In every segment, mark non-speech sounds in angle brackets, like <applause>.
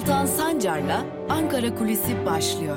Altan Sancar'la Ankara Kulisi başlıyor.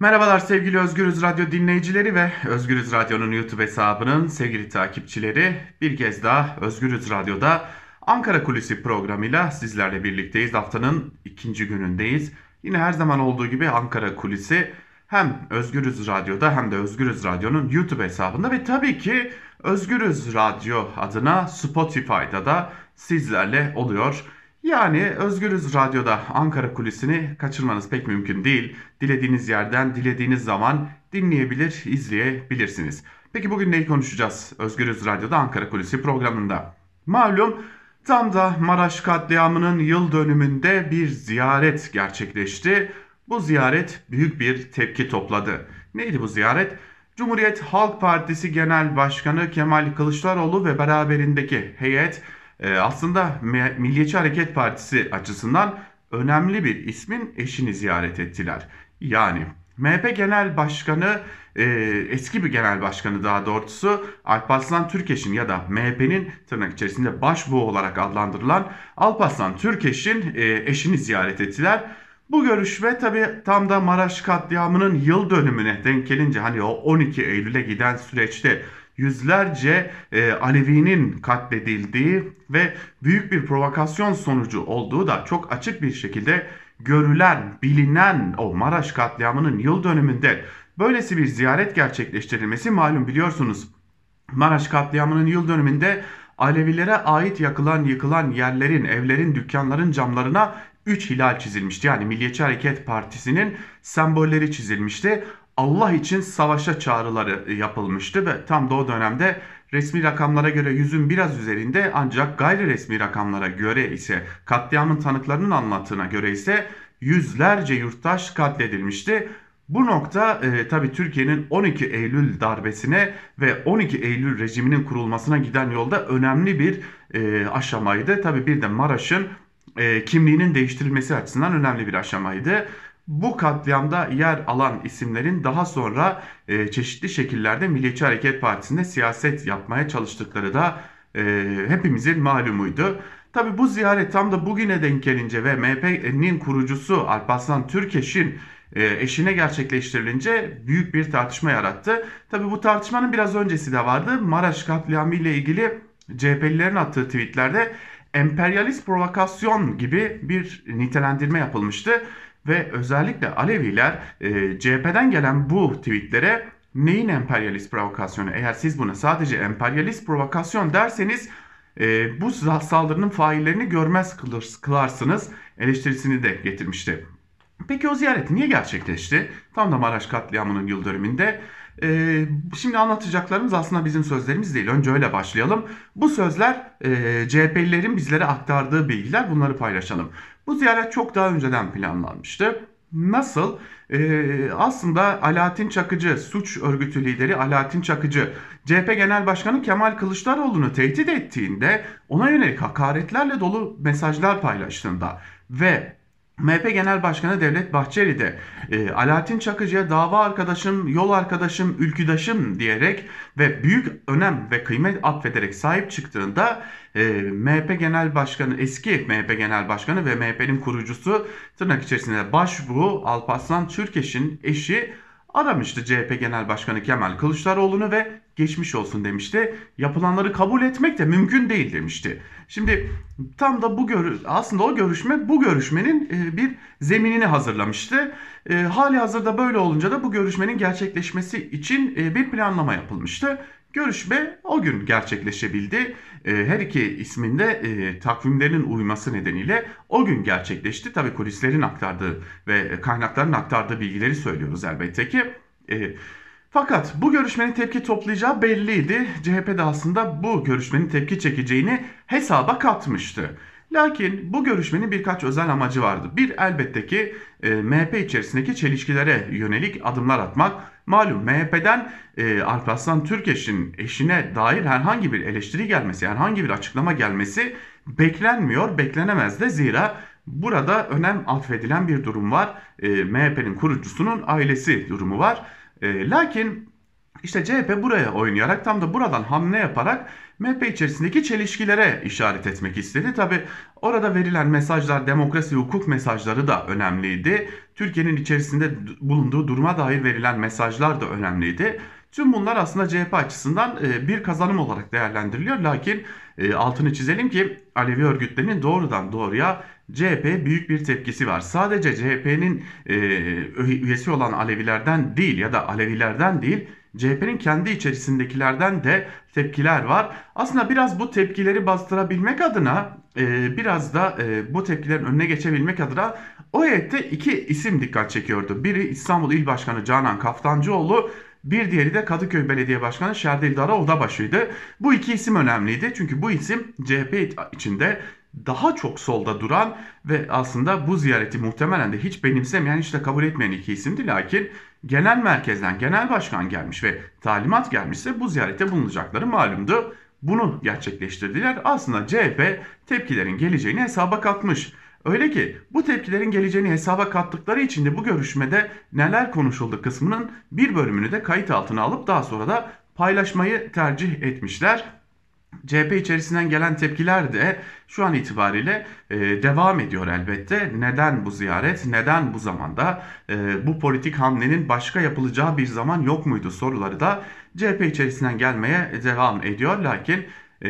Merhabalar sevgili Özgürüz Radyo dinleyicileri ve Özgürüz Radyo'nun YouTube hesabının sevgili takipçileri. Bir kez daha Özgürüz Radyo'da Ankara Kulisi programıyla sizlerle birlikteyiz. Haftanın ikinci günündeyiz. Yine her zaman olduğu gibi Ankara Kulisi hem Özgürüz Radyo'da hem de Özgürüz Radyo'nun YouTube hesabında ve tabii ki Özgürüz Radyo adına Spotify'da da sizlerle oluyor. Yani Özgürüz Radyo'da Ankara Kulisi'ni kaçırmanız pek mümkün değil. Dilediğiniz yerden, dilediğiniz zaman dinleyebilir, izleyebilirsiniz. Peki bugün neyi konuşacağız Özgürüz Radyo'da Ankara Kulisi programında? Malum tam da Maraş katliamının yıl dönümünde bir ziyaret gerçekleşti. Bu ziyaret büyük bir tepki topladı. Neydi bu ziyaret? Cumhuriyet Halk Partisi Genel Başkanı Kemal Kılıçdaroğlu ve beraberindeki heyet e, aslında Milliyetçi Hareket Partisi açısından önemli bir ismin eşini ziyaret ettiler. Yani MHP Genel Başkanı e, eski bir genel başkanı daha doğrusu Alparslan Türkeş'in ya da MHP'nin tırnak içerisinde başbuğ olarak adlandırılan Alparslan Türkeş'in e, eşini ziyaret ettiler. Bu görüşme tabi tam da Maraş katliamının yıl dönümüne denk gelince hani o 12 Eylül'e giden süreçte yüzlerce e, Alevi'nin katledildiği ve büyük bir provokasyon sonucu olduğu da çok açık bir şekilde görülen, bilinen o Maraş katliamının yıl dönümünde böylesi bir ziyaret gerçekleştirilmesi malum biliyorsunuz. Maraş katliamının yıl dönümünde Alevilere ait yakılan yıkılan yerlerin, evlerin, dükkanların camlarına 3 hilal çizilmişti. Yani Milliyetçi Hareket Partisi'nin sembolleri çizilmişti. Allah için savaşa çağrıları yapılmıştı ve tam da o dönemde resmi rakamlara göre yüzün biraz üzerinde ancak gayri resmi rakamlara göre ise katliamın tanıklarının anlattığına göre ise yüzlerce yurttaş katledilmişti. Bu nokta e, tabi Türkiye'nin 12 Eylül darbesine ve 12 Eylül rejiminin kurulmasına giden yolda önemli bir e, aşamaydı. Tabi bir de Maraş'ın e, kimliğinin değiştirilmesi açısından önemli bir aşamaydı. Bu katliamda yer alan isimlerin daha sonra e, çeşitli şekillerde Milliyetçi Hareket Partisi'nde siyaset yapmaya çalıştıkları da e, hepimizin malumuydu. Tabi bu ziyaret tam da bugüne denk gelince ve MHP'nin kurucusu Alparslan Türkeş'in e, eşine gerçekleştirilince büyük bir tartışma yarattı. Tabi bu tartışmanın biraz öncesi de vardı. Maraş katliamı ile ilgili CHP'lilerin attığı tweetlerde emperyalist provokasyon gibi bir nitelendirme yapılmıştı. Ve özellikle Aleviler e, CHP'den gelen bu tweetlere neyin emperyalist provokasyonu? Eğer siz buna sadece emperyalist provokasyon derseniz e, bu saldırının faillerini görmez kılarsınız eleştirisini de getirmişti. Peki o ziyaret niye gerçekleşti? Tam da Maraş katliamının yıl dönümünde. Ee, şimdi anlatacaklarımız aslında bizim sözlerimiz değil. Önce öyle başlayalım. Bu sözler e, CHP'lilerin bizlere aktardığı bilgiler. Bunları paylaşalım. Bu ziyaret çok daha önceden planlanmıştı. Nasıl? Ee, aslında Alaaddin Çakıcı, suç örgütü lideri Alaaddin Çakıcı, CHP Genel Başkanı Kemal Kılıçdaroğlu'nu tehdit ettiğinde ona yönelik hakaretlerle dolu mesajlar paylaştığında ve MHP Genel Başkanı Devlet Bahçeli de e, Alaaddin Çakıcı'ya dava arkadaşım, yol arkadaşım, ülküdaşım diyerek ve büyük önem ve kıymet atfederek sahip çıktığında e, MHP Genel Başkanı, eski MHP Genel Başkanı ve MHP'nin kurucusu tırnak içerisinde başbuğ Alparslan Türkeş'in eşi aramıştı CHP Genel Başkanı Kemal Kılıçdaroğlu'nu ve geçmiş olsun demişti. Yapılanları kabul etmek de mümkün değil demişti. Şimdi tam da bu gör aslında o görüşme bu görüşmenin e, bir zeminini hazırlamıştı. E, hali hazırda böyle olunca da bu görüşmenin gerçekleşmesi için e, bir planlama yapılmıştı. Görüşme o gün gerçekleşebildi. Her iki isminde e, takvimlerinin uyması nedeniyle o gün gerçekleşti. Tabii kulislerin aktardığı ve kaynakların aktardığı bilgileri söylüyoruz elbette ki. Fakat bu görüşmenin tepki toplayacağı belliydi. CHP de aslında bu görüşmenin tepki çekeceğini hesaba katmıştı. Lakin bu görüşmenin birkaç özel amacı vardı. Bir elbette ki e, MHP içerisindeki çelişkilere yönelik adımlar atmak. Malum MHP'den e, Alparslan Türkeş'in eşine dair herhangi bir eleştiri gelmesi, herhangi bir açıklama gelmesi beklenmiyor, beklenemez de zira burada önem atfedilen bir durum var. E, MHP'nin kurucusunun ailesi durumu var. E, lakin İşte CHP buraya oynayarak tam da buradan hamle yaparak MHP içerisindeki çelişkilere işaret etmek istedi. Tabi orada verilen mesajlar demokrasi hukuk mesajları da önemliydi. Türkiye'nin içerisinde bulunduğu duruma dair verilen mesajlar da önemliydi. Tüm bunlar aslında CHP açısından e, bir kazanım olarak değerlendiriliyor. Lakin e, altını çizelim ki Alevi örgütlerinin doğrudan doğruya CHP büyük bir tepkisi var. Sadece CHP'nin e, üyesi olan Alevilerden değil ya da Alevilerden değil CHP'nin kendi içerisindekilerden de tepkiler var. Aslında biraz bu tepkileri bastırabilmek adına e, biraz da e, bu tepkilerin önüne geçebilmek adına o heyette iki isim dikkat çekiyordu. Biri İstanbul İl Başkanı Canan Kaftancıoğlu bir diğeri de Kadıköy Belediye Başkanı Şerdil Dara Odabaşı'ydı. Bu iki isim önemliydi çünkü bu isim CHP içinde daha çok solda duran ve aslında bu ziyareti muhtemelen de hiç benimsemeyen hiç de kabul etmeyen iki isimdi. Lakin genel merkezden genel başkan gelmiş ve talimat gelmişse bu ziyarete bulunacakları malumdu. Bunu gerçekleştirdiler. Aslında CHP tepkilerin geleceğini hesaba katmış. Öyle ki bu tepkilerin geleceğini hesaba kattıkları için de bu görüşmede neler konuşuldu kısmının bir bölümünü de kayıt altına alıp daha sonra da paylaşmayı tercih etmişler. CHP içerisinden gelen tepkiler de şu an itibariyle e, devam ediyor elbette. Neden bu ziyaret? Neden bu zamanda? E, bu politik hamlenin başka yapılacağı bir zaman yok muydu soruları da CHP içerisinden gelmeye devam ediyor. Lakin e,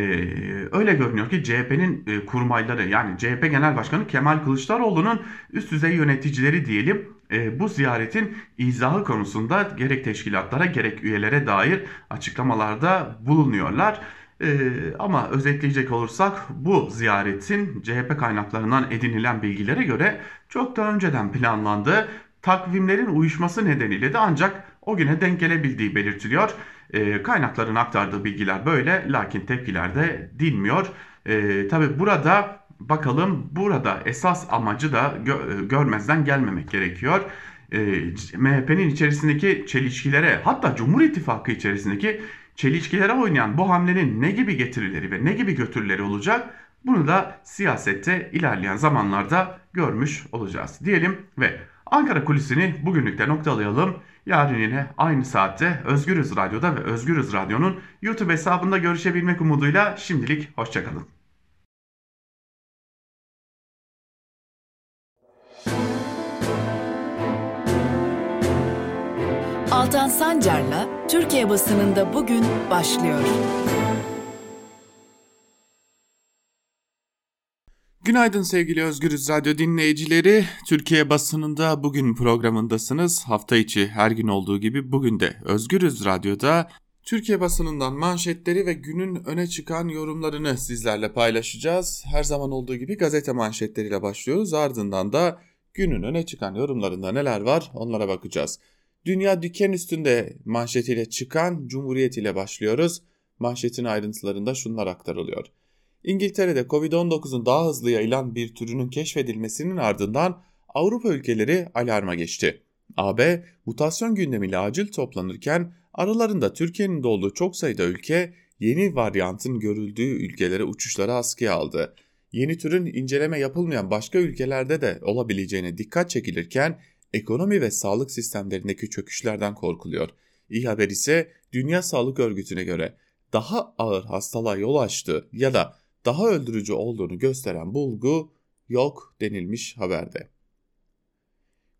öyle görünüyor ki CHP'nin e, kurmayları yani CHP Genel Başkanı Kemal Kılıçdaroğlu'nun üst düzey yöneticileri diyelim e, bu ziyaretin izahı konusunda gerek teşkilatlara gerek üyelere dair açıklamalarda bulunuyorlar. Ee, ama özetleyecek olursak bu ziyaretin CHP kaynaklarından edinilen bilgilere göre çok daha önceden planlandığı takvimlerin uyuşması nedeniyle de ancak o güne denk gelebildiği belirtiliyor. Ee, kaynakların aktardığı bilgiler böyle lakin tepkiler de dinmiyor. Ee, Tabi burada bakalım burada esas amacı da gö görmezden gelmemek gerekiyor. Ee, MHP'nin içerisindeki çelişkilere hatta Cumhur İttifakı içerisindeki çelişkilere oynayan bu hamlenin ne gibi getirileri ve ne gibi götürüleri olacak bunu da siyasette ilerleyen zamanlarda görmüş olacağız diyelim ve Ankara kulisini bugünlükte noktalayalım. Yarın yine aynı saatte Özgürüz Radyo'da ve Özgürüz Radyo'nun YouTube hesabında görüşebilmek umuduyla şimdilik hoşçakalın. Altan Sancar'la Türkiye basınında bugün başlıyor. Günaydın sevgili Özgürüz Radyo dinleyicileri. Türkiye basınında bugün programındasınız. Hafta içi her gün olduğu gibi bugün de Özgürüz Radyo'da Türkiye basınından manşetleri ve günün öne çıkan yorumlarını sizlerle paylaşacağız. Her zaman olduğu gibi gazete manşetleriyle başlıyoruz. Ardından da günün öne çıkan yorumlarında neler var onlara bakacağız. Dünya diken üstünde manşetiyle çıkan Cumhuriyet ile başlıyoruz. Manşetin ayrıntılarında şunlar aktarılıyor. İngiltere'de Covid-19'un daha hızlı yayılan bir türünün keşfedilmesinin ardından Avrupa ülkeleri alarma geçti. AB, mutasyon gündemiyle acil toplanırken aralarında Türkiye'nin de olduğu çok sayıda ülke yeni varyantın görüldüğü ülkelere uçuşları askıya aldı. Yeni türün inceleme yapılmayan başka ülkelerde de olabileceğine dikkat çekilirken ekonomi ve sağlık sistemlerindeki çöküşlerden korkuluyor. İyi haber ise Dünya Sağlık Örgütü'ne göre daha ağır hastalığa yol açtığı ya da daha öldürücü olduğunu gösteren bulgu yok denilmiş haberde.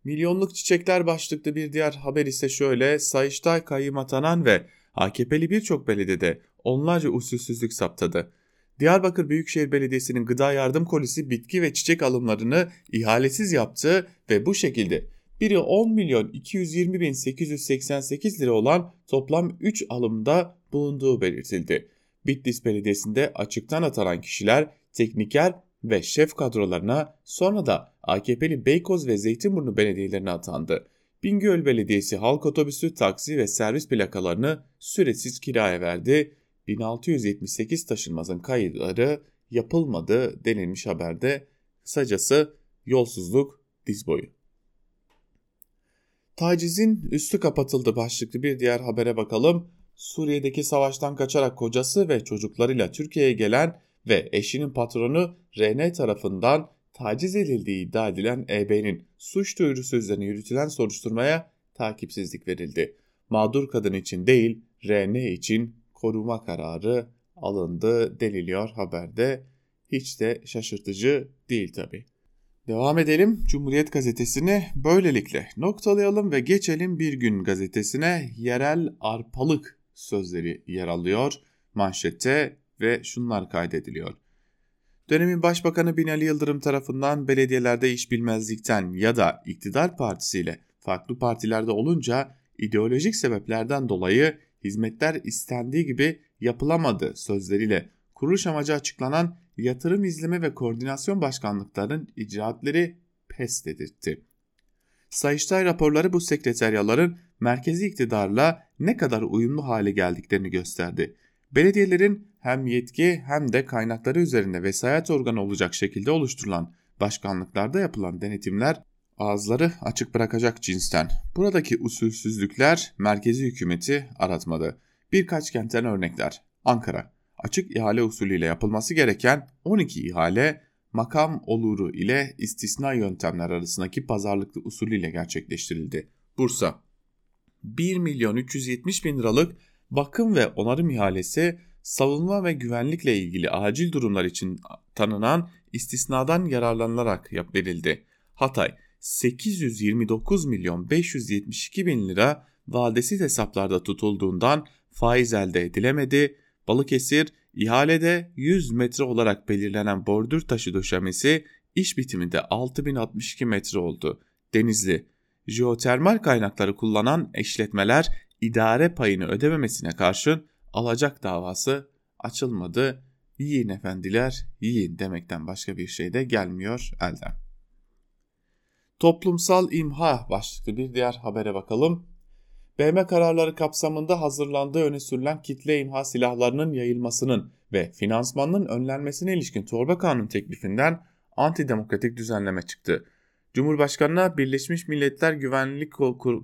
Milyonluk çiçekler başlıklı bir diğer haber ise şöyle Sayıştay kayyım atanan ve AKP'li birçok belediyede onlarca usulsüzlük saptadı. Diyarbakır Büyükşehir Belediyesi'nin gıda yardım kolisi bitki ve çiçek alımlarını ihalesiz yaptı ve bu şekilde biri 10 milyon 220 bin 888 lira olan toplam 3 alımda bulunduğu belirtildi. Bitlis Belediyesi'nde açıktan atanan kişiler tekniker ve şef kadrolarına sonra da AKP'li Beykoz ve Zeytinburnu belediyelerine atandı. Bingöl Belediyesi halk otobüsü, taksi ve servis plakalarını süresiz kiraya verdi. 1678 taşınmazın kayıtları yapılmadı denilmiş haberde. Kısacası yolsuzluk diz boyu. Tacizin üstü kapatıldı başlıklı bir diğer habere bakalım. Suriye'deki savaştan kaçarak kocası ve çocuklarıyla Türkiye'ye gelen ve eşinin patronu RN tarafından taciz edildiği iddia edilen EB'nin suç duyurusu üzerine yürütülen soruşturmaya takipsizlik verildi. mağdur kadın için değil RN için koruma kararı alındı deniliyor haberde. Hiç de şaşırtıcı değil tabi. Devam edelim Cumhuriyet gazetesini böylelikle noktalayalım ve geçelim Bir Gün gazetesine yerel arpalık sözleri yer alıyor manşette ve şunlar kaydediliyor. Dönemin Başbakanı Binali Yıldırım tarafından belediyelerde iş bilmezlikten ya da iktidar partisiyle farklı partilerde olunca ideolojik sebeplerden dolayı hizmetler istendiği gibi yapılamadı sözleriyle kuruluş amacı açıklanan yatırım izleme ve koordinasyon başkanlıklarının icraatleri pes dedirtti. Sayıştay raporları bu sekreteryaların merkezi iktidarla ne kadar uyumlu hale geldiklerini gösterdi. Belediyelerin hem yetki hem de kaynakları üzerinde vesayet organı olacak şekilde oluşturulan başkanlıklarda yapılan denetimler ağızları açık bırakacak cinsten. Buradaki usulsüzlükler merkezi hükümeti aratmadı. Birkaç kentten örnekler. Ankara, açık ihale usulüyle yapılması gereken 12 ihale makam oluru ile istisna yöntemler arasındaki pazarlıklı usulü ile gerçekleştirildi. Bursa, 1 milyon 370 bin liralık bakım ve onarım ihalesi savunma ve güvenlikle ilgili acil durumlar için tanınan istisnadan yararlanılarak verildi. Hatay 829 milyon 572 bin lira vadesiz hesaplarda tutulduğundan faiz elde edilemedi. Balıkesir ihalede 100 metre olarak belirlenen bordür taşı döşemesi iş bitiminde 6062 metre oldu. Denizli jeotermal kaynakları kullanan işletmeler idare payını ödememesine karşın alacak davası açılmadı. Yiyin efendiler, yiyin demekten başka bir şey de gelmiyor elden. Toplumsal imha başlıklı bir diğer habere bakalım. BM kararları kapsamında hazırlandığı öne sürülen kitle imha silahlarının yayılmasının ve finansmanının önlenmesine ilişkin torba kanun teklifinden antidemokratik düzenleme çıktı. Cumhurbaşkanına Birleşmiş Milletler Güvenlik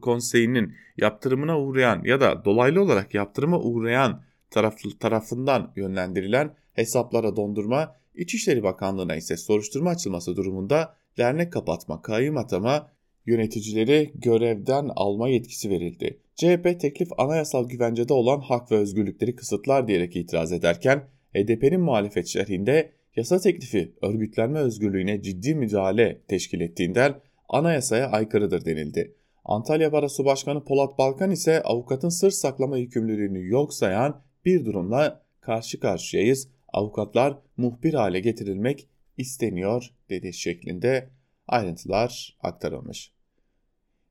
Konseyi'nin yaptırımına uğrayan ya da dolaylı olarak yaptırıma uğrayan taraf, tarafından yönlendirilen hesaplara dondurma, İçişleri Bakanlığı'na ise soruşturma açılması durumunda dernek kapatma, kayyum atama, yöneticileri görevden alma yetkisi verildi. CHP teklif anayasal güvencede olan hak ve özgürlükleri kısıtlar diyerek itiraz ederken HDP'nin muhalefet şerhinde yasa teklifi örgütlenme özgürlüğüne ciddi müdahale teşkil ettiğinden anayasaya aykırıdır denildi. Antalya Barosu Başkanı Polat Balkan ise avukatın sır saklama yükümlülüğünü yok sayan bir durumla karşı karşıyayız. Avukatlar muhbir hale getirilmek isteniyor dedi şeklinde ayrıntılar aktarılmış.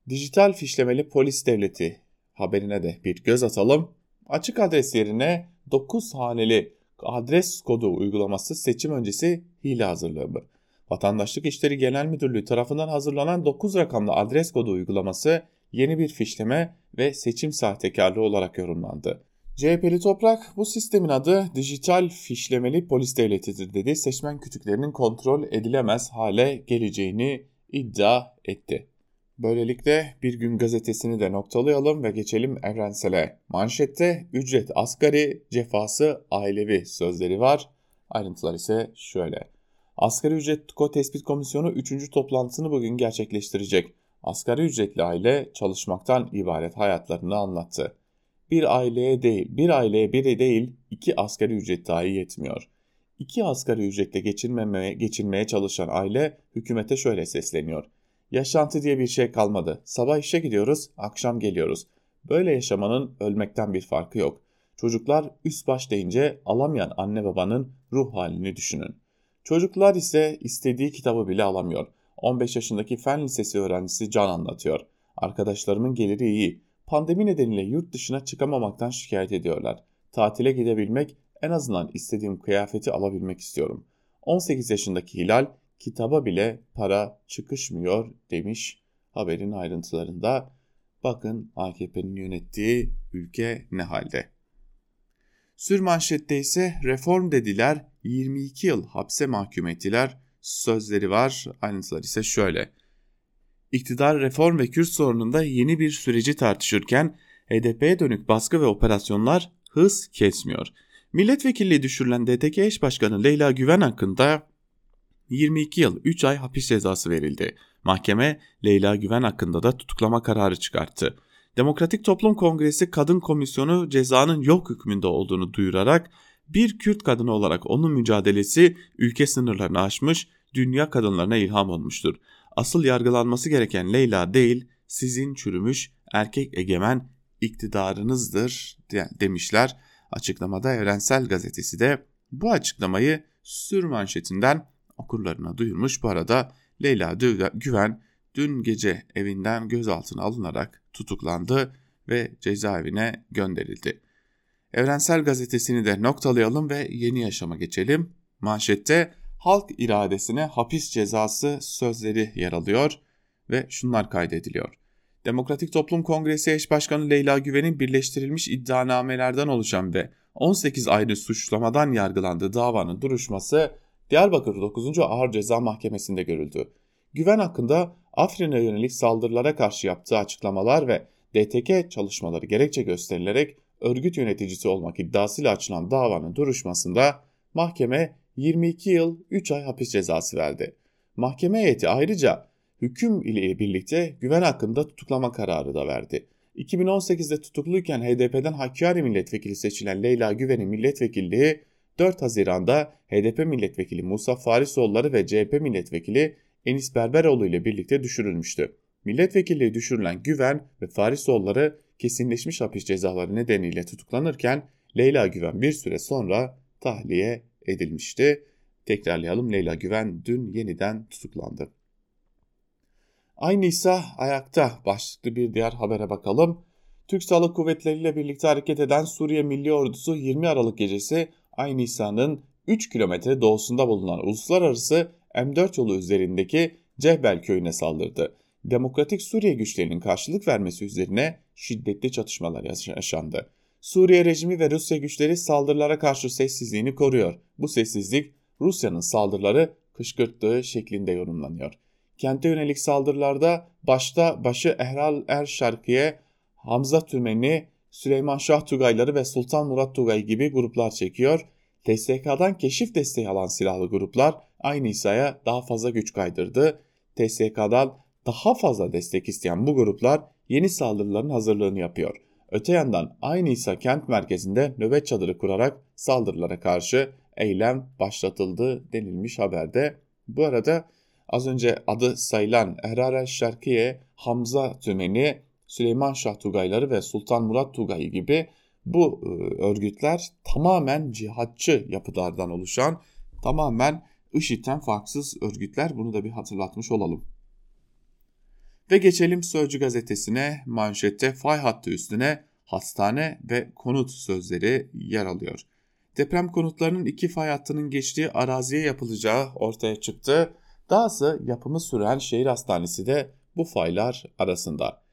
Dijital fişlemeli polis devleti haberine de bir göz atalım. Açık adres yerine 9 haneli adres kodu uygulaması seçim öncesi hile hazırlığı mı? Vatandaşlık İşleri Genel Müdürlüğü tarafından hazırlanan 9 rakamlı adres kodu uygulaması yeni bir fişleme ve seçim sahtekarlığı olarak yorumlandı. CHP'li Toprak bu sistemin adı dijital fişlemeli polis devletidir dedi. Seçmen kütüklerinin kontrol edilemez hale geleceğini iddia etti. Böylelikle bir gün gazetesini de noktalayalım ve geçelim Evrensel'e. Manşette ücret asgari, cefası ailevi sözleri var. Ayrıntılar ise şöyle. Asgari ücret TÜKO Tespit Komisyonu 3. toplantısını bugün gerçekleştirecek. Asgari ücretli aile çalışmaktan ibaret hayatlarını anlattı. Bir aileye değil, bir aileye biri değil, iki asgari ücret dahi yetmiyor. İki asgari ücretle geçinmeye çalışan aile hükümete şöyle sesleniyor. Yaşantı diye bir şey kalmadı. Sabah işe gidiyoruz, akşam geliyoruz. Böyle yaşamanın ölmekten bir farkı yok. Çocuklar üst baş deyince alamayan anne babanın ruh halini düşünün. Çocuklar ise istediği kitabı bile alamıyor. 15 yaşındaki fen lisesi öğrencisi Can anlatıyor. Arkadaşlarımın geliri iyi. Pandemi nedeniyle yurt dışına çıkamamaktan şikayet ediyorlar. Tatile gidebilmek, en azından istediğim kıyafeti alabilmek istiyorum. 18 yaşındaki Hilal kitaba bile para çıkışmıyor demiş haberin ayrıntılarında. Bakın AKP'nin yönettiği ülke ne halde. Sürmanşette ise reform dediler 22 yıl hapse mahkum ettiler sözleri var. Ayrıntılar ise şöyle. İktidar reform ve Kürt sorununda yeni bir süreci tartışırken HDP'ye dönük baskı ve operasyonlar hız kesmiyor. Milletvekilliği düşürülen DTK eş başkanı Leyla Güven hakkında 22 yıl 3 ay hapis cezası verildi. Mahkeme Leyla Güven hakkında da tutuklama kararı çıkarttı. Demokratik Toplum Kongresi Kadın Komisyonu cezanın yok hükmünde olduğunu duyurarak bir Kürt kadını olarak onun mücadelesi ülke sınırlarını aşmış, dünya kadınlarına ilham olmuştur. Asıl yargılanması gereken Leyla değil, sizin çürümüş erkek egemen iktidarınızdır demişler. Açıklamada Evrensel Gazetesi de bu açıklamayı sür manşetinden okurlarına duyurmuş. Bu arada Leyla Güven dün gece evinden gözaltına alınarak tutuklandı ve cezaevine gönderildi. Evrensel Gazetesi'ni de noktalayalım ve yeni yaşama geçelim. Manşette halk iradesine hapis cezası sözleri yer alıyor ve şunlar kaydediliyor. Demokratik Toplum Kongresi eş başkanı Leyla Güven'in birleştirilmiş iddianamelerden oluşan ve 18 ayrı suçlamadan yargılandığı davanın duruşması Diyarbakır 9. Ağır Ceza Mahkemesi'nde görüldü. Güven hakkında Afrin'e yönelik saldırılara karşı yaptığı açıklamalar ve DTK çalışmaları gerekçe gösterilerek örgüt yöneticisi olmak iddiasıyla açılan davanın duruşmasında mahkeme 22 yıl 3 ay hapis cezası verdi. Mahkeme heyeti ayrıca hüküm ile birlikte güven hakkında tutuklama kararı da verdi. 2018'de tutukluyken HDP'den Hakkari milletvekili seçilen Leyla Güven'in milletvekilliği 4 Haziran'da HDP milletvekili Musa Farisoğulları ve CHP milletvekili Enis Berberoğlu ile birlikte düşürülmüştü. Milletvekilliği düşürülen Güven ve Farisoğulları kesinleşmiş hapis cezaları nedeniyle tutuklanırken Leyla Güven bir süre sonra tahliye edilmişti. Tekrarlayalım Leyla Güven dün yeniden tutuklandı. Aynı ise ayakta başlıklı bir diğer habere bakalım. Türk Silahlı Kuvvetleri ile birlikte hareket eden Suriye Milli Ordusu 20 Aralık gecesi Aynı Nisa'nın 3 kilometre doğusunda bulunan uluslararası M4 yolu üzerindeki Cehbel köyüne saldırdı. Demokratik Suriye güçlerinin karşılık vermesi üzerine şiddetli çatışmalar yaşandı. Suriye rejimi ve Rusya güçleri saldırılara karşı sessizliğini koruyor. Bu sessizlik Rusya'nın saldırıları kışkırttığı şeklinde yorumlanıyor. Kente yönelik saldırılarda başta başı Ehral Er Şarkiye, Hamza Tümeni, Süleyman Şah Tugayları ve Sultan Murat Tugay gibi gruplar çekiyor. TSK'dan keşif desteği alan silahlı gruplar aynı İsa'ya daha fazla güç kaydırdı. TSK'dan daha fazla destek isteyen bu gruplar yeni saldırıların hazırlığını yapıyor. Öte yandan aynı İsa kent merkezinde nöbet çadırı kurarak saldırılara karşı eylem başlatıldı denilmiş haberde. Bu arada az önce adı sayılan Ehrara Şarkiye, Hamza Tümeni, Süleyman Şah Tugayları ve Sultan Murat Tugayı gibi bu e, örgütler tamamen cihatçı yapılardan oluşan, tamamen IŞİD'den farksız örgütler. Bunu da bir hatırlatmış olalım. Ve geçelim Sözcü gazetesine manşette fay hattı üstüne hastane ve konut sözleri yer alıyor. Deprem konutlarının iki fay hattının geçtiği araziye yapılacağı ortaya çıktı. Dahası yapımı süren şehir hastanesi de bu faylar arasında.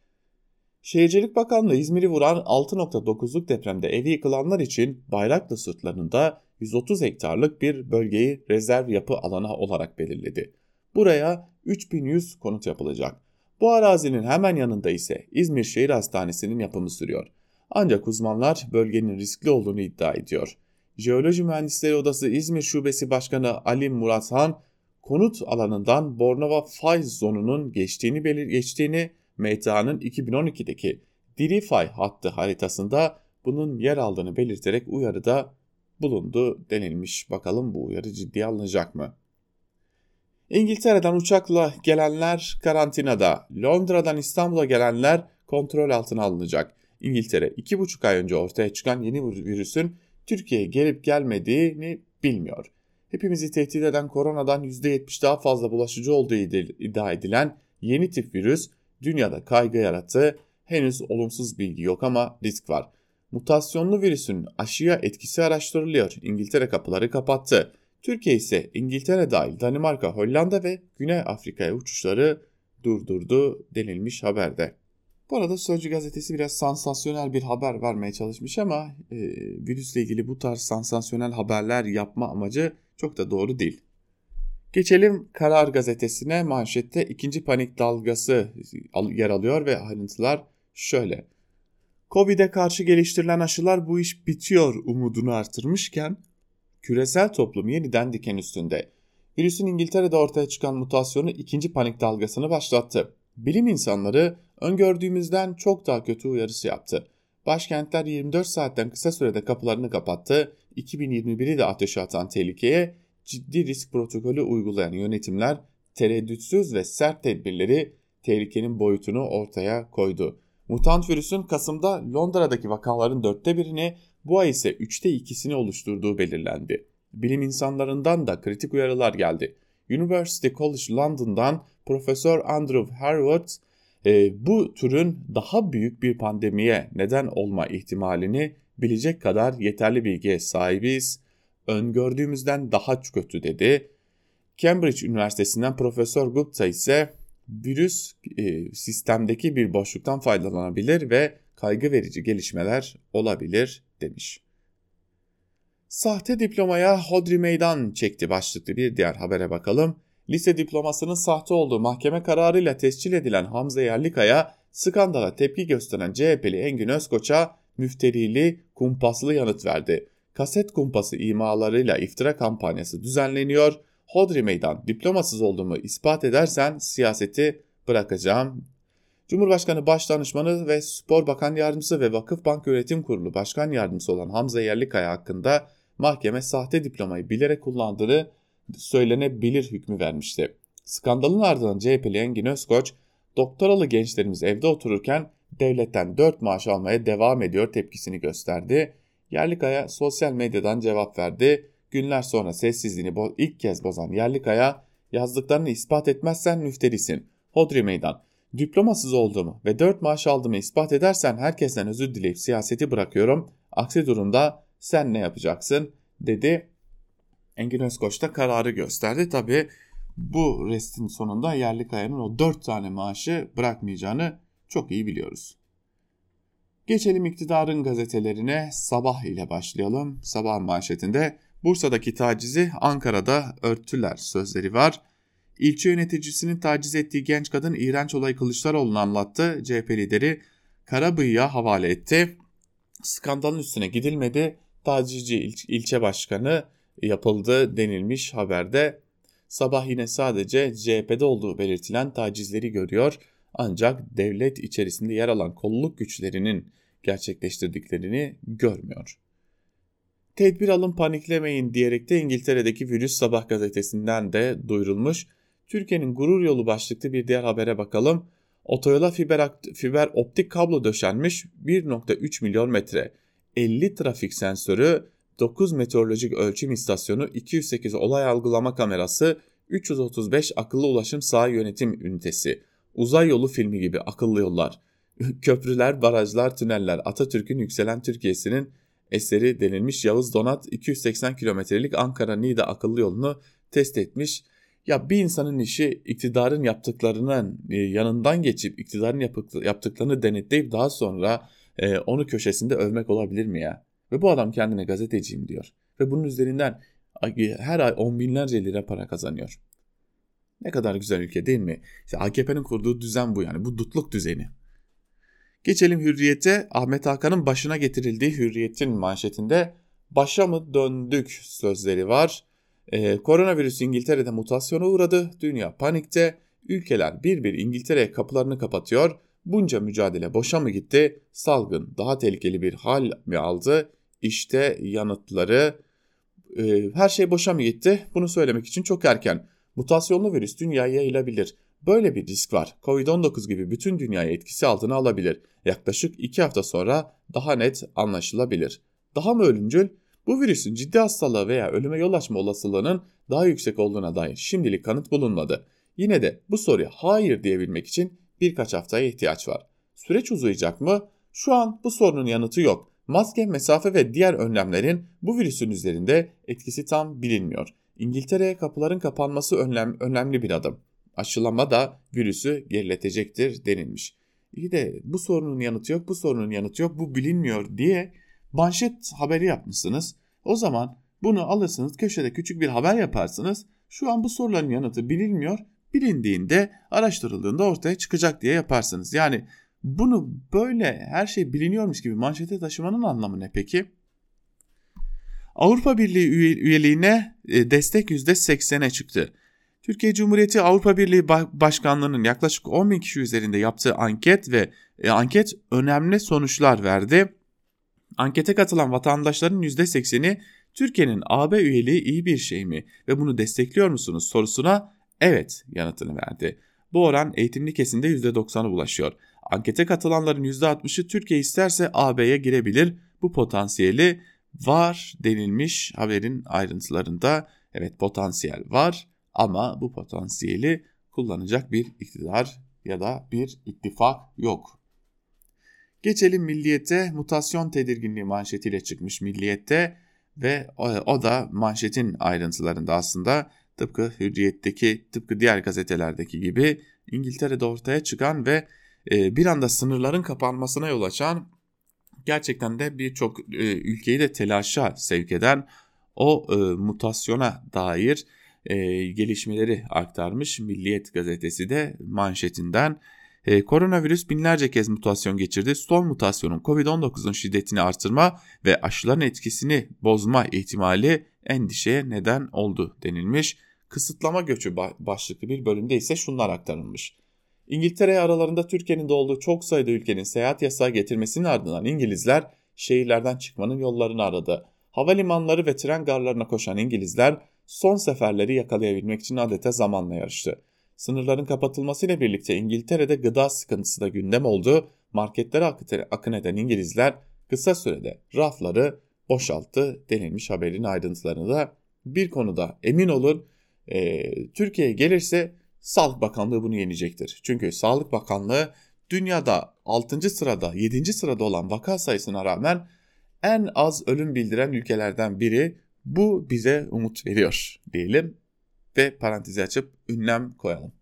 Şehircilik Bakanlığı İzmir'i vuran 6.9'luk depremde evi yıkılanlar için Bayraklı sırtlarında 130 hektarlık bir bölgeyi rezerv yapı alanı olarak belirledi. Buraya 3100 konut yapılacak. Bu arazinin hemen yanında ise İzmir Şehir Hastanesi'nin yapımı sürüyor. Ancak uzmanlar bölgenin riskli olduğunu iddia ediyor. Jeoloji Mühendisleri Odası İzmir Şubesi Başkanı Ali Murat Han, konut alanından Bornova fay zonunun geçtiğini belir geçtiğini MTA'nın 2012'deki diri fay hattı haritasında bunun yer aldığını belirterek uyarıda bulundu denilmiş. Bakalım bu uyarı ciddiye alınacak mı? İngiltere'den uçakla gelenler karantinada, Londra'dan İstanbul'a gelenler kontrol altına alınacak. İngiltere 2,5 ay önce ortaya çıkan yeni virüsün Türkiye'ye gelip gelmediğini bilmiyor. Hepimizi tehdit eden koronadan %70 daha fazla bulaşıcı olduğu iddia edilen yeni tip virüs dünyada kaygı yarattı. Henüz olumsuz bilgi yok ama risk var. Mutasyonlu virüsün aşıya etkisi araştırılıyor. İngiltere kapıları kapattı. Türkiye ise İngiltere dahil Danimarka, Hollanda ve Güney Afrika'ya uçuşları durdurdu denilmiş haberde. Bu arada Sözcü gazetesi biraz sansasyonel bir haber vermeye çalışmış ama e, virüsle ilgili bu tarz sansasyonel haberler yapma amacı çok da doğru değil. Geçelim Karar Gazetesi'ne manşette ikinci panik dalgası yer alıyor ve ayrıntılar şöyle. Covid'e karşı geliştirilen aşılar bu iş bitiyor umudunu artırmışken küresel toplum yeniden diken üstünde. Virüsün İngiltere'de ortaya çıkan mutasyonu ikinci panik dalgasını başlattı. Bilim insanları öngördüğümüzden çok daha kötü uyarısı yaptı. Başkentler 24 saatten kısa sürede kapılarını kapattı. 2021'i de ateşe atan tehlikeye ciddi risk protokolü uygulayan yönetimler tereddütsüz ve sert tedbirleri tehlikenin boyutunu ortaya koydu. Mutant virüsün Kasım'da Londra'daki vakaların dörtte birini, bu ay ise üçte ikisini oluşturduğu belirlendi. Bilim insanlarından da kritik uyarılar geldi. University College London'dan Profesör Andrew Harwood e, bu türün daha büyük bir pandemiye neden olma ihtimalini bilecek kadar yeterli bilgiye sahibiz. Öngördüğümüzden daha kötü dedi. Cambridge Üniversitesi'nden Profesör Gupta ise virüs e, sistemdeki bir boşluktan faydalanabilir ve kaygı verici gelişmeler olabilir demiş. Sahte diplomaya hodri meydan çekti başlıklı bir diğer habere bakalım. Lise diplomasının sahte olduğu mahkeme kararıyla tescil edilen Hamza Yerlikaya, skandala tepki gösteren CHP'li Engin Özkoç'a müfterili, kumpaslı yanıt verdi. Kaset kumpası imalarıyla iftira kampanyası düzenleniyor. Hodri meydan diplomasız olduğumu ispat edersen siyaseti bırakacağım. Cumhurbaşkanı Başdanışmanı ve Spor Bakan Yardımcısı ve Vakıf Bank Yönetim Kurulu Başkan Yardımcısı olan Hamza Yerlikaya hakkında mahkeme sahte diplomayı bilerek kullandığı söylenebilir hükmü vermişti. Skandalın ardından CHP'li Engin Özkoç, doktoralı gençlerimiz evde otururken devletten 4 maaş almaya devam ediyor tepkisini gösterdi. Yerlikaya sosyal medyadan cevap verdi. Günler sonra sessizliğini ilk kez bozan Yerlikaya, yazdıklarını ispat etmezsen müfterisin. Hodri meydan. Diplomasız olduğumu ve 4 maaş aldığımı ispat edersen herkesten özür dileyip siyaseti bırakıyorum. Aksi durumda sen ne yapacaksın dedi. Engin Özkoç da kararı gösterdi. Tabi bu restin sonunda Yerlikaya'nın o 4 tane maaşı bırakmayacağını çok iyi biliyoruz. Geçelim iktidarın gazetelerine sabah ile başlayalım. Sabah manşetinde Bursa'daki tacizi Ankara'da örttüler sözleri var. İlçe yöneticisinin taciz ettiği genç kadın iğrenç olayı Kılıçdaroğlu'na anlattı. CHP lideri Karabıyık'a havale etti. Skandalın üstüne gidilmedi. Tacizci il ilçe başkanı yapıldı denilmiş haberde. Sabah yine sadece CHP'de olduğu belirtilen tacizleri görüyor ancak devlet içerisinde yer alan kolluk güçlerinin gerçekleştirdiklerini görmüyor. Tedbir alın paniklemeyin diyerek de İngiltere'deki Virüs Sabah gazetesinden de duyurulmuş. Türkiye'nin gurur yolu başlıklı bir diğer habere bakalım. Otoyola fiber, fiber optik kablo döşenmiş 1.3 milyon metre. 50 trafik sensörü, 9 meteorolojik ölçüm istasyonu, 208 olay algılama kamerası, 335 akıllı ulaşım sağ yönetim ünitesi. Uzay yolu filmi gibi akıllı yollar. <laughs> Köprüler, barajlar, tüneller Atatürk'ün yükselen Türkiye'sinin eseri denilmiş Yavuz Donat 280 kilometrelik Ankara-Niğde akıllı yolunu test etmiş. Ya bir insanın işi iktidarın yaptıklarının e, yanından geçip iktidarın yaptıklarını denetleyip daha sonra e, onu köşesinde övmek olabilir mi ya? Ve bu adam kendine gazeteciyim diyor. Ve bunun üzerinden her ay on binlerce lira para kazanıyor. Ne kadar güzel ülke değil mi? İşte AKP'nin kurduğu düzen bu yani. Bu dutluk düzeni. Geçelim Hürriyet'e. Ahmet Hakan'ın başına getirildiği Hürriyet'in manşetinde başa mı döndük sözleri var. Ee, koronavirüs İngiltere'de mutasyona uğradı. Dünya panikte. Ülkeler bir bir İngiltere'ye kapılarını kapatıyor. Bunca mücadele boşa mı gitti? Salgın daha tehlikeli bir hal mi aldı? İşte yanıtları. Ee, her şey boşa mı gitti? Bunu söylemek için çok erken. Mutasyonlu virüs dünyaya yayılabilir. Böyle bir risk var. Covid-19 gibi bütün dünyayı etkisi altına alabilir. Yaklaşık 2 hafta sonra daha net anlaşılabilir. Daha mı ölümcül? Bu virüsün ciddi hastalığa veya ölüme yol açma olasılığının daha yüksek olduğuna dair şimdilik kanıt bulunmadı. Yine de bu soruya hayır diyebilmek için birkaç haftaya ihtiyaç var. Süreç uzayacak mı? Şu an bu sorunun yanıtı yok. Maske, mesafe ve diğer önlemlerin bu virüsün üzerinde etkisi tam bilinmiyor. İngiltere'ye kapıların kapanması önlem, önemli bir adım. Aşılama da virüsü geriletecektir denilmiş. İyi de bu sorunun yanıtı yok, bu sorunun yanıtı yok, bu bilinmiyor diye manşet haberi yapmışsınız. O zaman bunu alırsınız köşede küçük bir haber yaparsınız. Şu an bu soruların yanıtı bilinmiyor. Bilindiğinde araştırıldığında ortaya çıkacak diye yaparsınız. Yani bunu böyle her şey biliniyormuş gibi manşete taşımanın anlamı ne peki? Avrupa Birliği üyeliğine e, destek %80'e çıktı. Türkiye Cumhuriyeti Avrupa Birliği Başkanlığı'nın yaklaşık 10 bin kişi üzerinde yaptığı anket ve e, anket önemli sonuçlar verdi. Ankete katılan vatandaşların %80'i Türkiye'nin AB üyeliği iyi bir şey mi ve bunu destekliyor musunuz sorusuna evet yanıtını verdi. Bu oran eğitimli kesimde %90'a ulaşıyor. Ankete katılanların %60'ı Türkiye isterse AB'ye girebilir. Bu potansiyeli var denilmiş haberin ayrıntılarında. Evet potansiyel var ama bu potansiyeli kullanacak bir iktidar ya da bir ittifak yok. Geçelim Milliyet'e mutasyon tedirginliği manşetiyle çıkmış Milliyet'te ve o da manşetin ayrıntılarında aslında tıpkı Hürriyet'teki tıpkı diğer gazetelerdeki gibi İngiltere'de ortaya çıkan ve e, bir anda sınırların kapanmasına yol açan gerçekten de birçok e, ülkeyi de telaşa sevk eden o e, mutasyona dair gelişmeleri aktarmış Milliyet gazetesi de manşetinden. koronavirüs binlerce kez mutasyon geçirdi. Son mutasyonun COVID-19'un şiddetini artırma ve aşıların etkisini bozma ihtimali endişeye neden oldu denilmiş. Kısıtlama göçü başlıklı bir bölümde ise şunlar aktarılmış. İngiltere aralarında Türkiye'nin de olduğu çok sayıda ülkenin seyahat yasağı getirmesinin ardından İngilizler şehirlerden çıkmanın yollarını aradı. Havalimanları ve tren garlarına koşan İngilizler son seferleri yakalayabilmek için adeta zamanla yarıştı. Sınırların kapatılmasıyla birlikte İngiltere'de gıda sıkıntısı da gündem oldu. Marketlere akın eden İngilizler kısa sürede rafları boşalttı denilmiş haberin ayrıntılarını da bir konuda emin olun e, Türkiye'ye gelirse Sağlık Bakanlığı bunu yenecektir. Çünkü Sağlık Bakanlığı dünyada 6. sırada 7. sırada olan vaka sayısına rağmen en az ölüm bildiren ülkelerden biri. Bu bize umut veriyor diyelim ve parantezi açıp ünlem koyalım.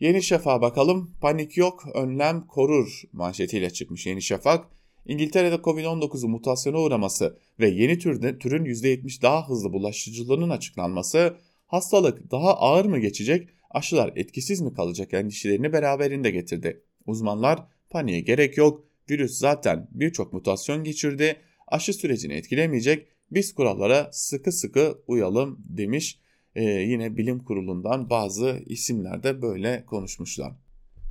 Yeni Şafak'a bakalım. Panik yok, önlem korur manşetiyle çıkmış Yeni Şafak. İngiltere'de Covid-19'un mutasyona uğraması ve yeni türde, türün %70 daha hızlı bulaşıcılığının açıklanması hastalık daha ağır mı geçecek aşılar etkisiz mi kalacak endişelerini beraberinde getirdi. Uzmanlar paniğe gerek yok, virüs zaten birçok mutasyon geçirdi, aşı sürecini etkilemeyecek, biz kurallara sıkı sıkı uyalım demiş. Ee, yine bilim kurulundan bazı isimler de böyle konuşmuşlar.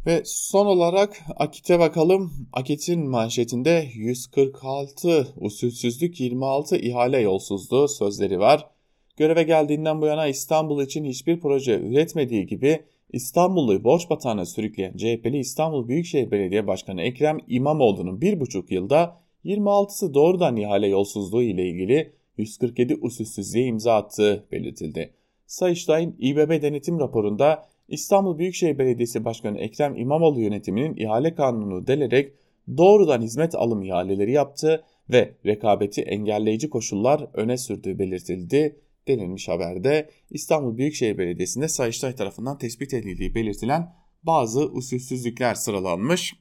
Ve son olarak Akit'e bakalım. Akit'in manşetinde 146 usulsüzlük 26 ihale yolsuzluğu sözleri var. Göreve geldiğinden bu yana İstanbul için hiçbir proje üretmediği gibi İstanbul'u borç batağına sürükleyen CHP'li İstanbul Büyükşehir Belediye Başkanı Ekrem İmamoğlu'nun bir buçuk yılda 26'sı doğrudan ihale yolsuzluğu ile ilgili 147 usulsüzlüğe imza attığı belirtildi. Sayıştay'ın İBB denetim raporunda İstanbul Büyükşehir Belediyesi Başkanı Ekrem İmamoğlu yönetiminin ihale kanunu delerek doğrudan hizmet alım ihaleleri yaptı ve rekabeti engelleyici koşullar öne sürdüğü belirtildi denilmiş haberde İstanbul Büyükşehir Belediyesi'nde Sayıştay tarafından tespit edildiği belirtilen bazı usulsüzlükler sıralanmış.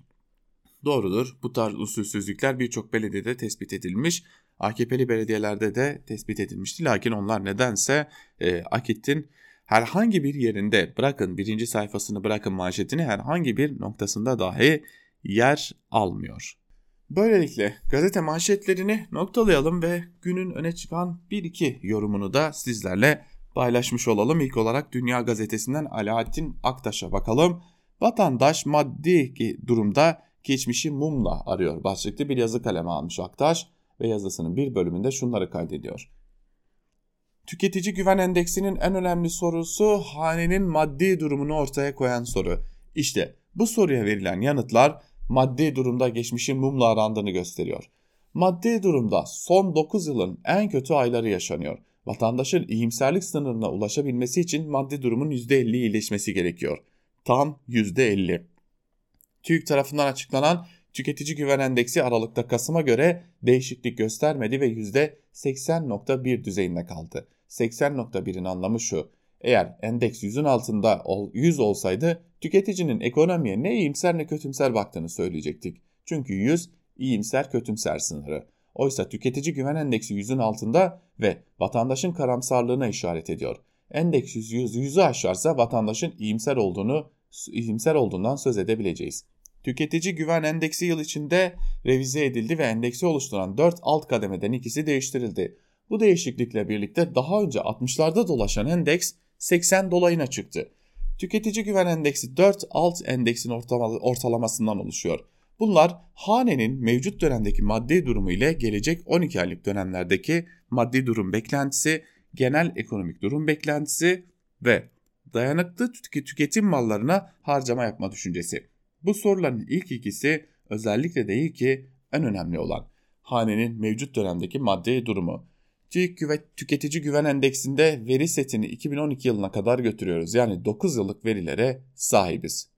Doğrudur bu tarz usulsüzlükler birçok belediyede tespit edilmiş. AKP'li belediyelerde de tespit edilmişti. Lakin onlar nedense e, Akit'in herhangi bir yerinde bırakın birinci sayfasını bırakın manşetini herhangi bir noktasında dahi yer almıyor. Böylelikle gazete manşetlerini noktalayalım ve günün öne çıkan bir iki yorumunu da sizlerle paylaşmış olalım. İlk olarak Dünya Gazetesi'nden Alaaddin Aktaş'a bakalım. Vatandaş maddi durumda geçmişi mumla arıyor başlıklı bir yazı kaleme almış Aktaş ve yazısının bir bölümünde şunları kaydediyor. Tüketici güven endeksinin en önemli sorusu hanenin maddi durumunu ortaya koyan soru. İşte bu soruya verilen yanıtlar maddi durumda geçmişin mumla arandığını gösteriyor. Maddi durumda son 9 yılın en kötü ayları yaşanıyor. Vatandaşın iyimserlik sınırına ulaşabilmesi için maddi durumun %50 iyileşmesi gerekiyor. Tam %50. TÜİK tarafından açıklanan tüketici güven endeksi Aralık'ta Kasım'a göre değişiklik göstermedi ve %80.1 düzeyinde kaldı. 80.1'in anlamı şu. Eğer endeks 100'ün altında 100 olsaydı tüketicinin ekonomiye ne iyimser ne kötümser baktığını söyleyecektik. Çünkü 100 iyimser kötümser sınırı. Oysa tüketici güven endeksi 100'ün altında ve vatandaşın karamsarlığına işaret ediyor. Endeks 100 100'ü aşarsa vatandaşın iyimser olduğunu iyimser olduğundan söz edebileceğiz. Tüketici güven endeksi yıl içinde revize edildi ve endeksi oluşturan 4 alt kademeden ikisi değiştirildi. Bu değişiklikle birlikte daha önce 60'larda dolaşan endeks 80 dolayına çıktı. Tüketici güven endeksi 4 alt endeksin ortalamasından oluşuyor. Bunlar hanenin mevcut dönemdeki maddi durumu ile gelecek 12 aylık dönemlerdeki maddi durum beklentisi, genel ekonomik durum beklentisi ve dayanıklı tüketim mallarına harcama yapma düşüncesi. Bu soruların ilk ikisi özellikle değil ki en önemli olan hanenin mevcut dönemdeki maddi durumu. TÜİK Tüketici Güven Endeksinde veri setini 2012 yılına kadar götürüyoruz. Yani 9 yıllık verilere sahibiz.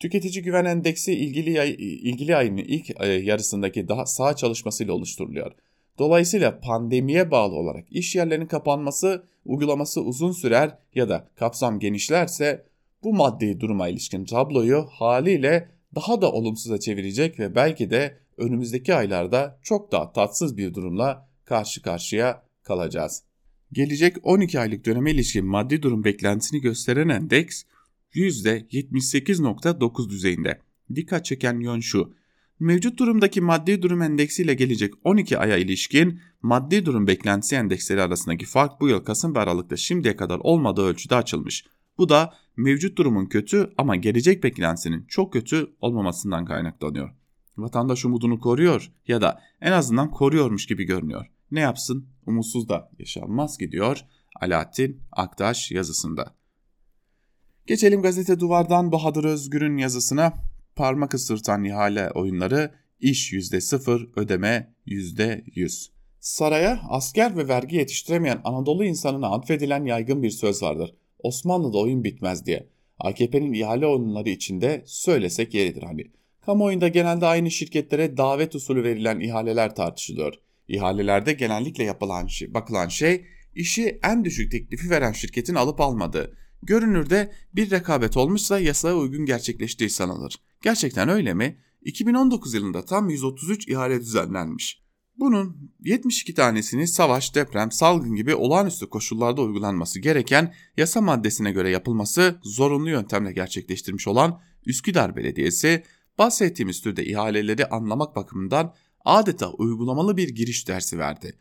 Tüketici Güven Endeksi ilgili, ilgili ayın ilk yarısındaki daha sağ çalışmasıyla oluşturuluyor. Dolayısıyla pandemiye bağlı olarak iş yerlerinin kapanması, uygulaması uzun sürer ya da kapsam genişlerse bu maddi duruma ilişkin tabloyu haliyle daha da olumsuza çevirecek ve belki de önümüzdeki aylarda çok daha tatsız bir durumla karşı karşıya kalacağız. Gelecek 12 aylık döneme ilişkin maddi durum beklentisini gösteren endeks %78.9 düzeyinde. Dikkat çeken yön şu. Mevcut durumdaki maddi durum endeksiyle gelecek 12 aya ilişkin maddi durum beklentisi endeksleri arasındaki fark bu yıl Kasım ve Aralık'ta şimdiye kadar olmadığı ölçüde açılmış. Bu da mevcut durumun kötü ama gelecek beklentisinin çok kötü olmamasından kaynaklanıyor. Vatandaş umudunu koruyor ya da en azından koruyormuş gibi görünüyor. Ne yapsın? Umutsuz da yaşanmaz gidiyor Alaaddin Aktaş yazısında. Geçelim gazete duvardan Bahadır Özgür'ün yazısına parmak ısırtan ihale oyunları iş %0 ödeme %100. Saraya asker ve vergi yetiştiremeyen Anadolu insanına atfedilen yaygın bir söz vardır. Osmanlı'da oyun bitmez diye. AKP'nin ihale oyunları içinde söylesek yeridir hani. Kamuoyunda genelde aynı şirketlere davet usulü verilen ihaleler tartışılıyor. İhalelerde genellikle yapılan şey, bakılan şey işi en düşük teklifi veren şirketin alıp almadığı. Görünürde bir rekabet olmuşsa yasaya uygun gerçekleştiği sanılır. Gerçekten öyle mi? 2019 yılında tam 133 ihale düzenlenmiş. Bunun 72 tanesini savaş, deprem, salgın gibi olağanüstü koşullarda uygulanması gereken yasa maddesine göre yapılması zorunlu yöntemle gerçekleştirmiş olan Üsküdar Belediyesi, bahsettiğimiz türde ihaleleri anlamak bakımından adeta uygulamalı bir giriş dersi verdi.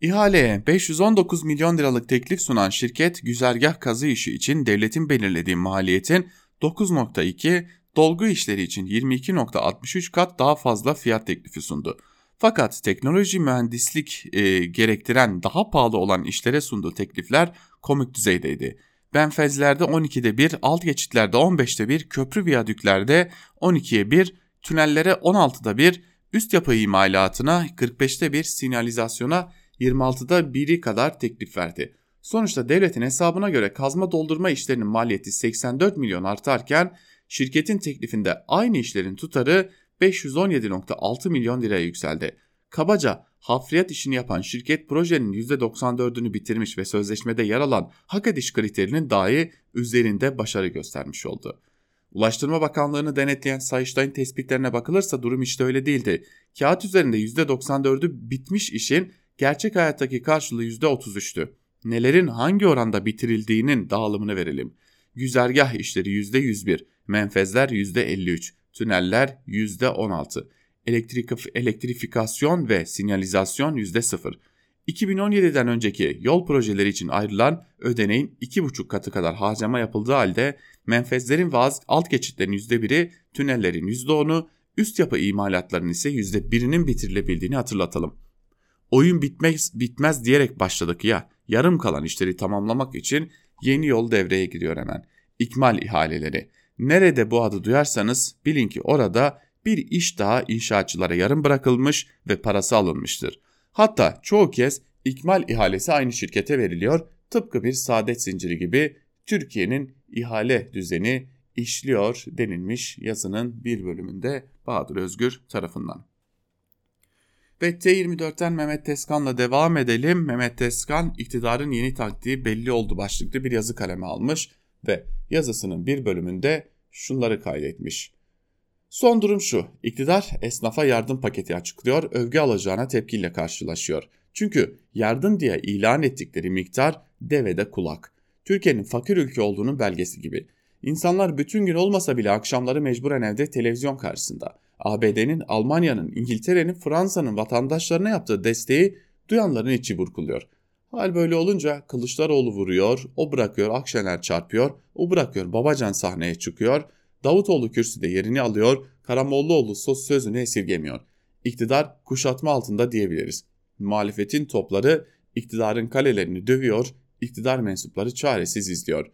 İhaleye 519 milyon liralık teklif sunan şirket güzergah kazı işi için devletin belirlediği maliyetin 9.2, dolgu işleri için 22.63 kat daha fazla fiyat teklifi sundu. Fakat teknoloji mühendislik e, gerektiren daha pahalı olan işlere sunduğu teklifler komik düzeydeydi. Benfezlerde 12'de 1, alt geçitlerde 15'te 1, köprü viyadüklerde 12'ye 1, tünellere 16'da 1, üst yapı imalatına 45'te 1, sinyalizasyona 26'da biri kadar teklif verdi. Sonuçta devletin hesabına göre kazma doldurma işlerinin maliyeti 84 milyon artarken şirketin teklifinde aynı işlerin tutarı 517.6 milyon liraya yükseldi. Kabaca hafriyat işini yapan şirket projenin %94'ünü bitirmiş ve sözleşmede yer alan hak ediş kriterinin dahi üzerinde başarı göstermiş oldu. Ulaştırma Bakanlığı'nı denetleyen Sayıştay'ın tespitlerine bakılırsa durum işte öyle değildi. Kağıt üzerinde %94'ü bitmiş işin gerçek hayattaki karşılığı %33'tü. Nelerin hangi oranda bitirildiğinin dağılımını verelim. Güzergah işleri %101, menfezler %53, tüneller %16, elektrik, elektrifikasyon ve sinyalizasyon %0. 2017'den önceki yol projeleri için ayrılan ödeneğin 2,5 katı kadar harcama yapıldığı halde menfezlerin ve alt geçitlerin %1'i, tünellerin %10'u, üst yapı imalatlarının ise %1'inin bitirilebildiğini hatırlatalım. Oyun bitmez, bitmez diyerek başladık ya, yarım kalan işleri tamamlamak için yeni yol devreye giriyor hemen. İkmal ihaleleri. Nerede bu adı duyarsanız bilin ki orada bir iş daha inşaatçılara yarım bırakılmış ve parası alınmıştır. Hatta çoğu kez ikmal ihalesi aynı şirkete veriliyor. Tıpkı bir saadet zinciri gibi Türkiye'nin ihale düzeni işliyor denilmiş yazının bir bölümünde Bahadır Özgür tarafından. Ve T24'ten Mehmet Teskan'la devam edelim. Mehmet Teskan iktidarın yeni taktiği belli oldu başlıklı bir yazı kaleme almış ve yazısının bir bölümünde şunları kaydetmiş. Son durum şu, iktidar esnafa yardım paketi açıklıyor, övgü alacağına tepkiyle karşılaşıyor. Çünkü yardım diye ilan ettikleri miktar devede kulak. Türkiye'nin fakir ülke olduğunun belgesi gibi. İnsanlar bütün gün olmasa bile akşamları mecburen evde televizyon karşısında. ABD'nin, Almanya'nın, İngiltere'nin, Fransa'nın vatandaşlarına yaptığı desteği duyanların içi burkuluyor. Hal böyle olunca Kılıçdaroğlu vuruyor, o bırakıyor Akşener çarpıyor, o bırakıyor Babacan sahneye çıkıyor, Davutoğlu kürsüde yerini alıyor, Karamollaoğlu sözünü esirgemiyor. İktidar kuşatma altında diyebiliriz. Muhalefetin topları iktidarın kalelerini dövüyor, iktidar mensupları çaresiz izliyor.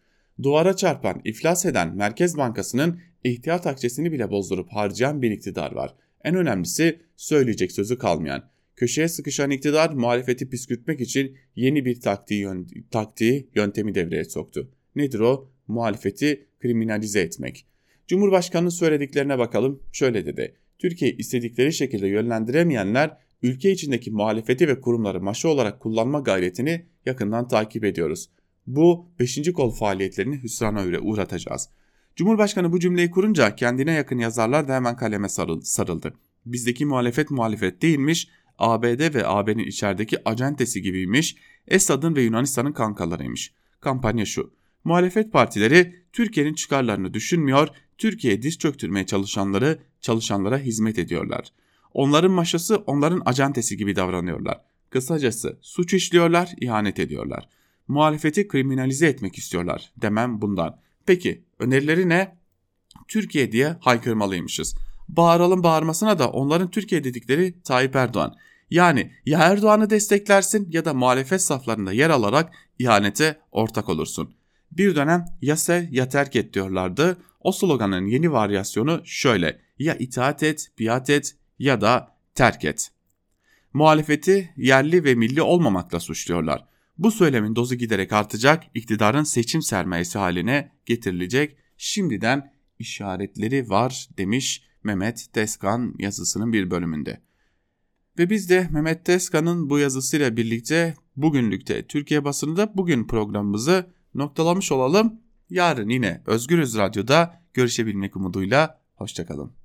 Duvara çarpan, iflas eden Merkez Bankası'nın ihtiyat akçesini bile bozdurup harcayan bir iktidar var. En önemlisi söyleyecek sözü kalmayan. Köşeye sıkışan iktidar muhalefeti püskürtmek için yeni bir taktiği, yön taktiği yöntemi devreye soktu. Nedir o? Muhalefeti kriminalize etmek. Cumhurbaşkanının söylediklerine bakalım. Şöyle dedi. Türkiye istedikleri şekilde yönlendiremeyenler ülke içindeki muhalefeti ve kurumları maşa olarak kullanma gayretini yakından takip ediyoruz. Bu 5. kol faaliyetlerini hüsrana uğratacağız. Cumhurbaşkanı bu cümleyi kurunca kendine yakın yazarlar da hemen kaleme sarıldı. Bizdeki muhalefet muhalefet değilmiş, ABD ve AB'nin içerideki acentesi gibiymiş, Esad'ın ve Yunanistan'ın kankalarıymış. Kampanya şu, muhalefet partileri Türkiye'nin çıkarlarını düşünmüyor, Türkiye'ye diz çöktürmeye çalışanları çalışanlara hizmet ediyorlar. Onların maşası onların acentesi gibi davranıyorlar. Kısacası suç işliyorlar, ihanet ediyorlar. Muhalefeti kriminalize etmek istiyorlar demem bundan. Peki önerileri ne? Türkiye diye haykırmalıymışız. Bağıralım bağırmasına da onların Türkiye dedikleri Tayyip Erdoğan. Yani ya Erdoğan'ı desteklersin ya da muhalefet saflarında yer alarak ihanete ortak olursun. Bir dönem ya sev ya terk et diyorlardı. O sloganın yeni varyasyonu şöyle. Ya itaat et, biat et ya da terk et. Muhalefeti yerli ve milli olmamakla suçluyorlar. Bu söylemin dozu giderek artacak, iktidarın seçim sermayesi haline getirilecek. Şimdiden işaretleri var demiş Mehmet Teskan yazısının bir bölümünde. Ve biz de Mehmet Teskan'ın bu yazısıyla birlikte bugünlükte Türkiye basınında bugün programımızı noktalamış olalım. Yarın yine Özgürüz Radyo'da görüşebilmek umuduyla. Hoşçakalın.